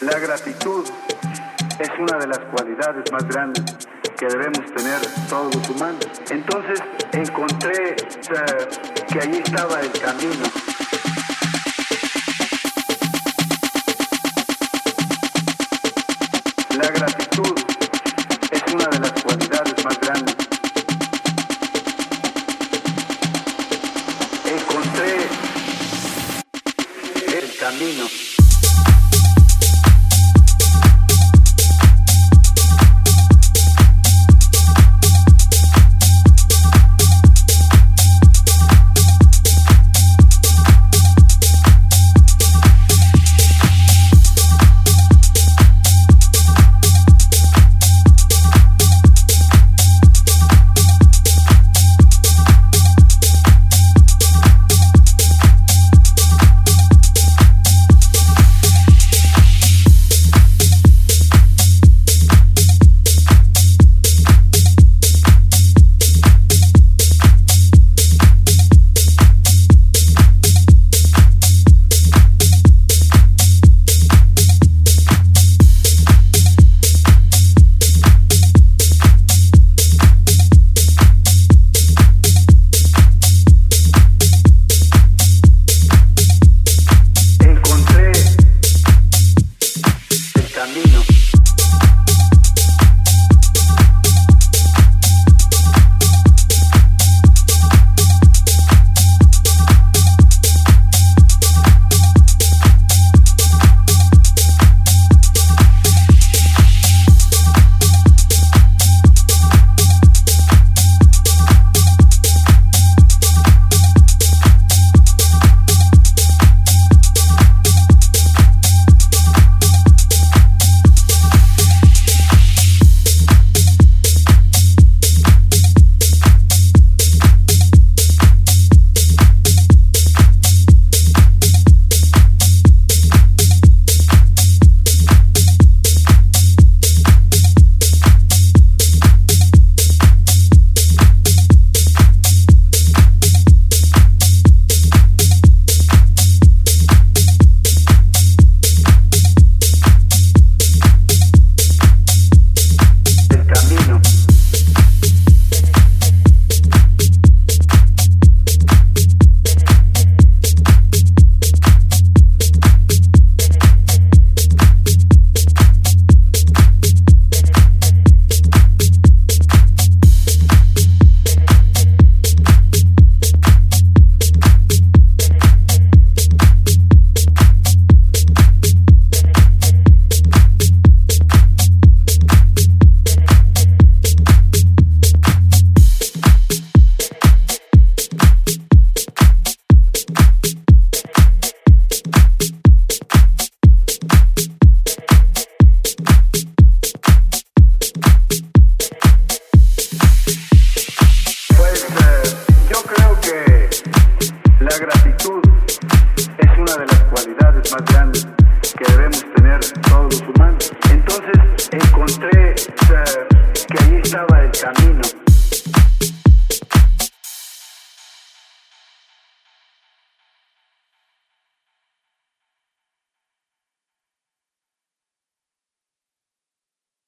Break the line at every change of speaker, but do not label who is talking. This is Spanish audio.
la gratitud es una de las cualidades más grandes que debemos tener todos los humanos. Entonces encontré que ahí estaba el camino. La gratitud es una de las cualidades más grandes. Encontré el camino.